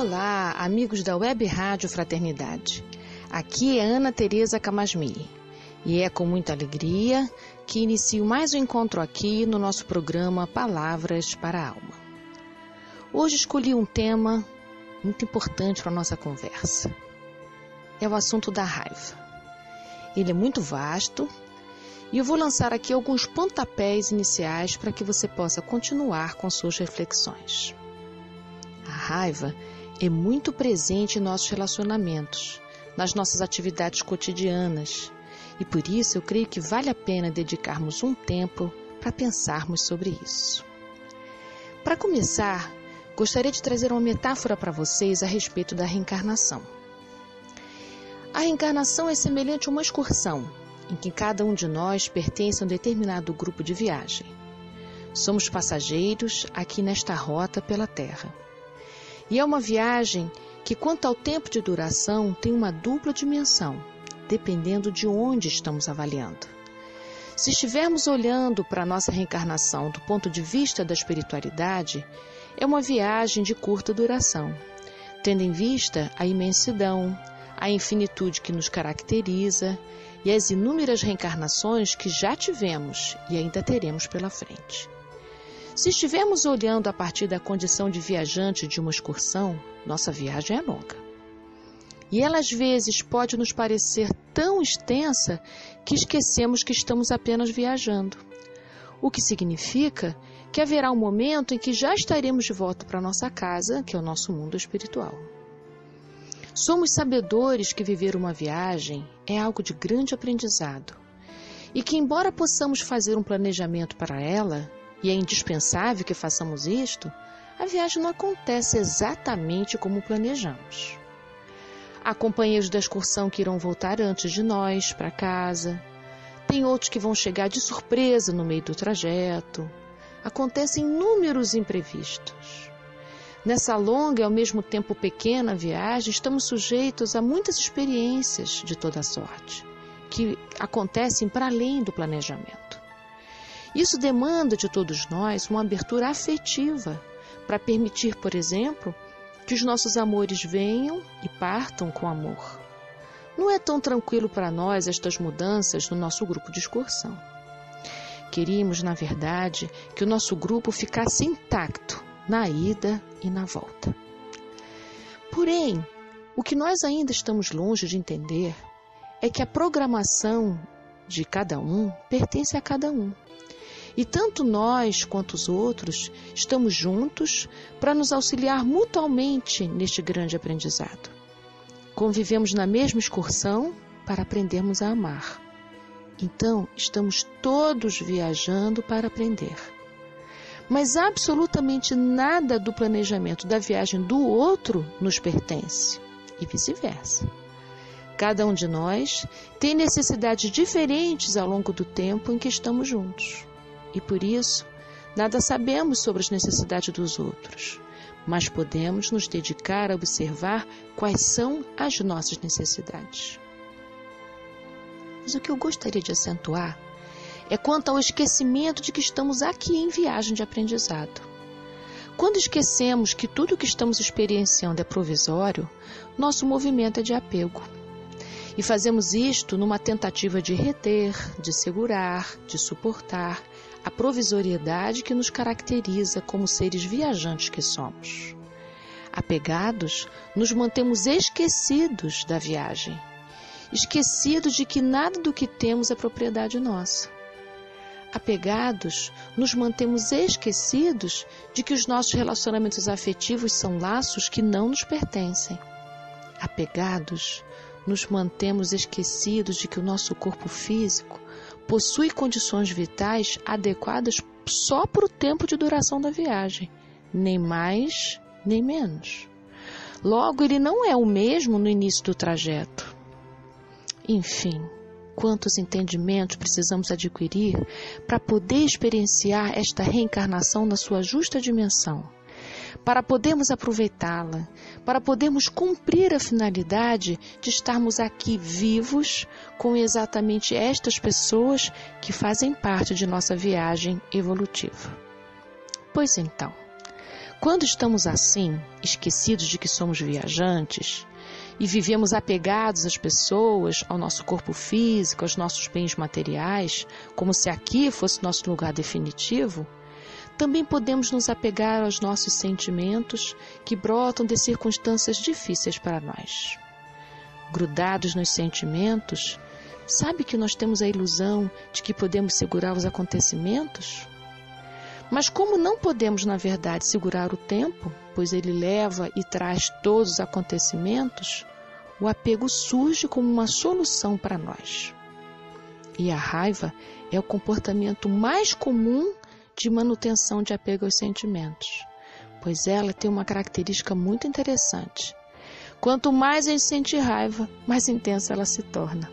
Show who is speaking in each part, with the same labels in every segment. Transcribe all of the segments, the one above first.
Speaker 1: Olá, amigos da Web Rádio Fraternidade. Aqui é Ana Tereza Camasmi e é com muita alegria que inicio mais um encontro aqui no nosso programa Palavras para a Alma. Hoje escolhi um tema muito importante para a nossa conversa. É o assunto da raiva. Ele é muito vasto e eu vou lançar aqui alguns pontapés iniciais para que você possa continuar com suas reflexões. A raiva é muito presente em nossos relacionamentos, nas nossas atividades cotidianas, e por isso eu creio que vale a pena dedicarmos um tempo para pensarmos sobre isso. Para começar, gostaria de trazer uma metáfora para vocês a respeito da reencarnação. A reencarnação é semelhante a uma excursão, em que cada um de nós pertence a um determinado grupo de viagem. Somos passageiros aqui nesta rota pela Terra. E é uma viagem que, quanto ao tempo de duração, tem uma dupla dimensão, dependendo de onde estamos avaliando. Se estivermos olhando para a nossa reencarnação do ponto de vista da espiritualidade, é uma viagem de curta duração, tendo em vista a imensidão, a infinitude que nos caracteriza e as inúmeras reencarnações que já tivemos e ainda teremos pela frente. Se estivermos olhando a partir da condição de viajante de uma excursão, nossa viagem é longa. E ela às vezes pode nos parecer tão extensa que esquecemos que estamos apenas viajando. O que significa que haverá um momento em que já estaremos de volta para nossa casa, que é o nosso mundo espiritual. Somos sabedores que viver uma viagem é algo de grande aprendizado e que, embora possamos fazer um planejamento para ela, e é indispensável que façamos isto, a viagem não acontece exatamente como planejamos. Há companheiros da excursão que irão voltar antes de nós para casa, tem outros que vão chegar de surpresa no meio do trajeto. Acontecem inúmeros imprevistos. Nessa longa e ao mesmo tempo pequena viagem, estamos sujeitos a muitas experiências de toda sorte, que acontecem para além do planejamento. Isso demanda de todos nós uma abertura afetiva para permitir, por exemplo, que os nossos amores venham e partam com amor. Não é tão tranquilo para nós estas mudanças no nosso grupo de excursão. Queríamos, na verdade, que o nosso grupo ficasse intacto na ida e na volta. Porém, o que nós ainda estamos longe de entender é que a programação de cada um pertence a cada um. E tanto nós quanto os outros estamos juntos para nos auxiliar mutuamente neste grande aprendizado. Convivemos na mesma excursão para aprendermos a amar. Então, estamos todos viajando para aprender. Mas absolutamente nada do planejamento da viagem do outro nos pertence, e vice-versa. Cada um de nós tem necessidades diferentes ao longo do tempo em que estamos juntos e por isso nada sabemos sobre as necessidades dos outros, mas podemos nos dedicar a observar quais são as nossas necessidades. Mas o que eu gostaria de acentuar é quanto ao esquecimento de que estamos aqui em viagem de aprendizado. Quando esquecemos que tudo o que estamos experienciando é provisório, nosso movimento é de apego. E fazemos isto numa tentativa de reter, de segurar, de suportar a provisoriedade que nos caracteriza como seres viajantes que somos. Apegados, nos mantemos esquecidos da viagem, esquecidos de que nada do que temos é propriedade nossa. Apegados, nos mantemos esquecidos de que os nossos relacionamentos afetivos são laços que não nos pertencem. Apegados, nos mantemos esquecidos de que o nosso corpo físico possui condições vitais adequadas só para o tempo de duração da viagem, nem mais nem menos. Logo, ele não é o mesmo no início do trajeto. Enfim, quantos entendimentos precisamos adquirir para poder experienciar esta reencarnação na sua justa dimensão, para podermos aproveitá-la, para podermos cumprir a finalidade de estarmos aqui vivos com exatamente estas pessoas que fazem parte de nossa viagem evolutiva. Pois então, quando estamos assim, esquecidos de que somos viajantes, e vivemos apegados às pessoas, ao nosso corpo físico, aos nossos bens materiais, como se aqui fosse nosso lugar definitivo, também podemos nos apegar aos nossos sentimentos que brotam de circunstâncias difíceis para nós. Grudados nos sentimentos, sabe que nós temos a ilusão de que podemos segurar os acontecimentos? Mas como não podemos, na verdade, segurar o tempo, pois ele leva e traz todos os acontecimentos, o apego surge como uma solução para nós. E a raiva é o comportamento mais comum de manutenção de apego aos sentimentos, pois ela tem uma característica muito interessante. Quanto mais a gente sente raiva, mais intensa ela se torna.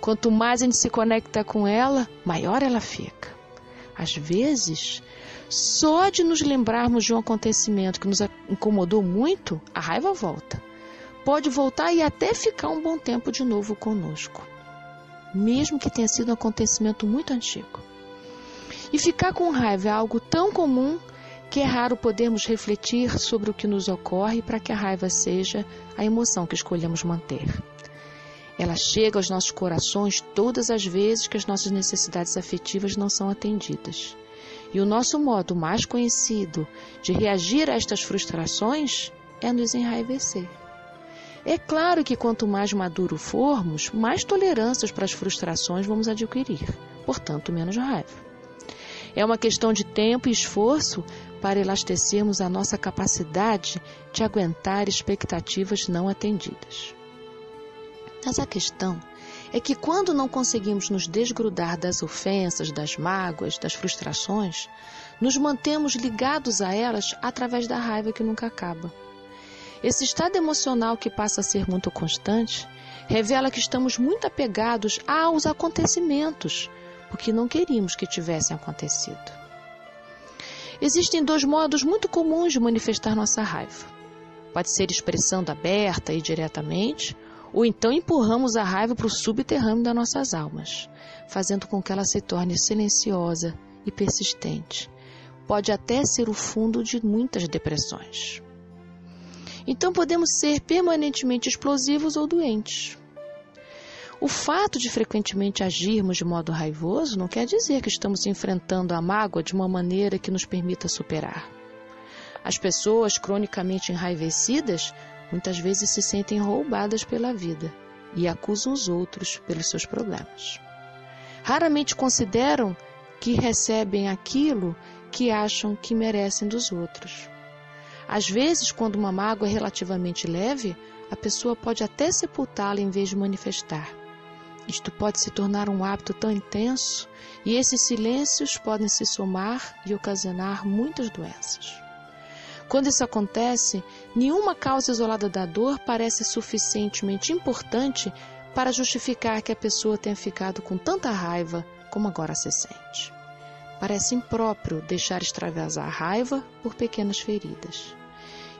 Speaker 1: Quanto mais a gente se conecta com ela, maior ela fica. Às vezes, só de nos lembrarmos de um acontecimento que nos incomodou muito, a raiva volta pode voltar e até ficar um bom tempo de novo conosco, mesmo que tenha sido um acontecimento muito antigo. E ficar com raiva é algo tão comum que é raro podermos refletir sobre o que nos ocorre para que a raiva seja a emoção que escolhemos manter. Ela chega aos nossos corações todas as vezes que as nossas necessidades afetivas não são atendidas. E o nosso modo mais conhecido de reagir a estas frustrações é nos enraivecer. É claro que quanto mais maduro formos, mais tolerâncias para as frustrações vamos adquirir, portanto, menos raiva. É uma questão de tempo e esforço para elastecermos a nossa capacidade de aguentar expectativas não atendidas. Mas a questão é que quando não conseguimos nos desgrudar das ofensas, das mágoas, das frustrações, nos mantemos ligados a elas através da raiva que nunca acaba. Esse estado emocional que passa a ser muito constante revela que estamos muito apegados aos acontecimentos, porque não queríamos que tivessem acontecido. Existem dois modos muito comuns de manifestar nossa raiva. Pode ser expressando aberta e diretamente, ou então empurramos a raiva para o subterrâneo das nossas almas, fazendo com que ela se torne silenciosa e persistente. Pode até ser o fundo de muitas depressões. Então podemos ser permanentemente explosivos ou doentes. O fato de frequentemente agirmos de modo raivoso não quer dizer que estamos enfrentando a mágoa de uma maneira que nos permita superar. As pessoas cronicamente enraivecidas muitas vezes se sentem roubadas pela vida e acusam os outros pelos seus problemas. Raramente consideram que recebem aquilo que acham que merecem dos outros. Às vezes, quando uma mágoa é relativamente leve, a pessoa pode até sepultá-la em vez de manifestar. Isto pode se tornar um hábito tão intenso e esses silêncios podem se somar e ocasionar muitas doenças. Quando isso acontece, nenhuma causa isolada da dor parece suficientemente importante para justificar que a pessoa tenha ficado com tanta raiva como agora se sente. Parece impróprio deixar extravasar a raiva por pequenas feridas.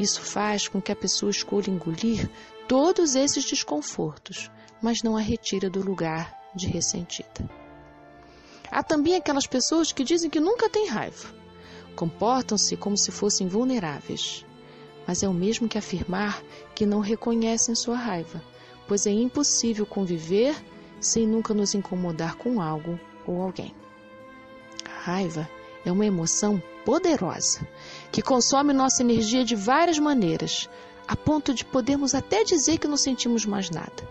Speaker 1: Isso faz com que a pessoa escolha engolir todos esses desconfortos, mas não a retira do lugar de ressentida. Há também aquelas pessoas que dizem que nunca têm raiva, comportam-se como se fossem vulneráveis, mas é o mesmo que afirmar que não reconhecem sua raiva, pois é impossível conviver sem nunca nos incomodar com algo ou alguém. A raiva é uma emoção poderosa que consome nossa energia de várias maneiras, a ponto de podermos até dizer que não sentimos mais nada.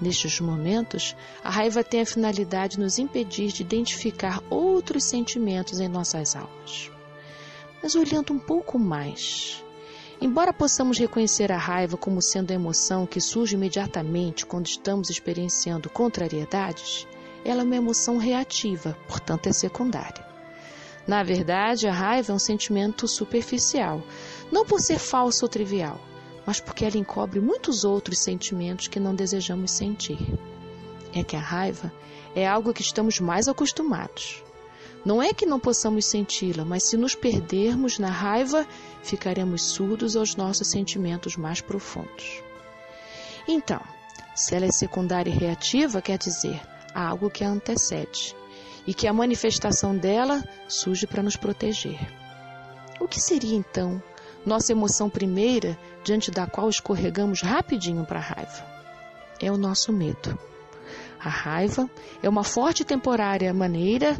Speaker 1: Nestes momentos, a raiva tem a finalidade de nos impedir de identificar outros sentimentos em nossas almas. Mas olhando um pouco mais, embora possamos reconhecer a raiva como sendo a emoção que surge imediatamente quando estamos experienciando contrariedades, ela é uma emoção reativa, portanto é secundária. Na verdade, a raiva é um sentimento superficial, não por ser falsa ou trivial, mas porque ela encobre muitos outros sentimentos que não desejamos sentir. É que a raiva é algo que estamos mais acostumados. Não é que não possamos senti-la, mas se nos perdermos na raiva, ficaremos surdos aos nossos sentimentos mais profundos. Então, se ela é secundária e reativa, quer dizer, algo que a antecede e que a manifestação dela surge para nos proteger. O que seria então nossa emoção primeira diante da qual escorregamos rapidinho para a raiva? É o nosso medo. A raiva é uma forte e temporária maneira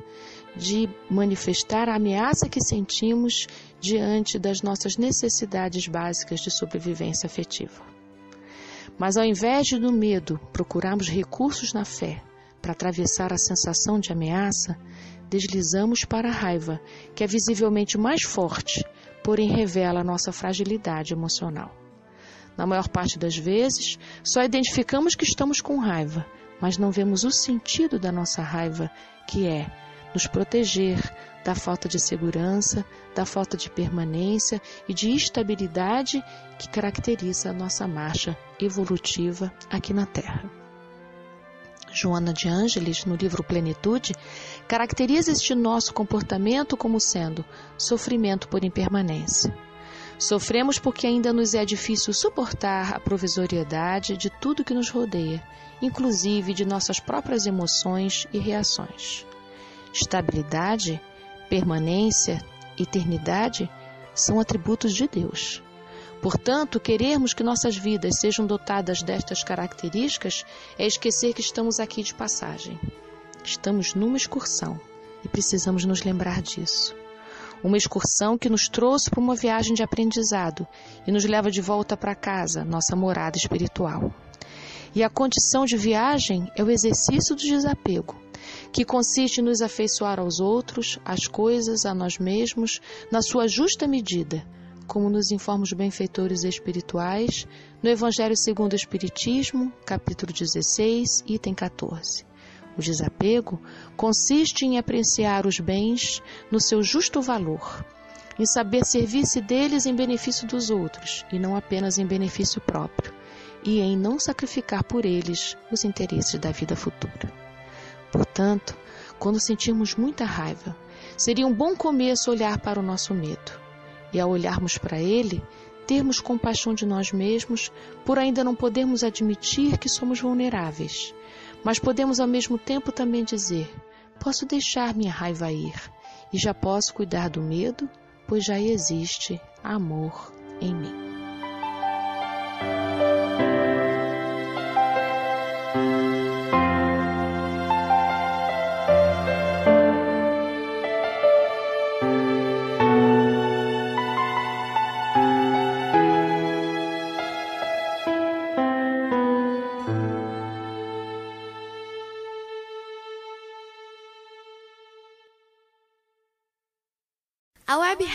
Speaker 1: de manifestar a ameaça que sentimos diante das nossas necessidades básicas de sobrevivência afetiva. Mas ao invés de no medo procurarmos recursos na fé para atravessar a sensação de ameaça, deslizamos para a raiva, que é visivelmente mais forte, porém revela a nossa fragilidade emocional. Na maior parte das vezes, só identificamos que estamos com raiva, mas não vemos o sentido da nossa raiva, que é nos proteger da falta de segurança, da falta de permanência e de estabilidade que caracteriza a nossa marcha evolutiva aqui na Terra. Joana de Ângeles, no livro Plenitude, caracteriza este nosso comportamento como sendo sofrimento por impermanência. Sofremos porque ainda nos é difícil suportar a provisoriedade de tudo que nos rodeia, inclusive de nossas próprias emoções e reações. Estabilidade, permanência, eternidade são atributos de Deus. Portanto, querermos que nossas vidas sejam dotadas destas características é esquecer que estamos aqui de passagem. Estamos numa excursão e precisamos nos lembrar disso. Uma excursão que nos trouxe para uma viagem de aprendizado e nos leva de volta para casa, nossa morada espiritual. E a condição de viagem é o exercício do desapego, que consiste em nos afeiçoar aos outros, às coisas, a nós mesmos, na sua justa medida, como nos informa os benfeitores espirituais no Evangelho segundo o Espiritismo, capítulo 16, item 14. O desapego consiste em apreciar os bens no seu justo valor, em saber servir-se deles em benefício dos outros e não apenas em benefício próprio, e em não sacrificar por eles os interesses da vida futura. Portanto, quando sentirmos muita raiva, seria um bom começo olhar para o nosso medo e ao olharmos para ele, termos compaixão de nós mesmos por ainda não podermos admitir que somos vulneráveis, mas podemos ao mesmo tempo também dizer: posso deixar minha raiva ir e já posso cuidar do medo, pois já existe amor em mim.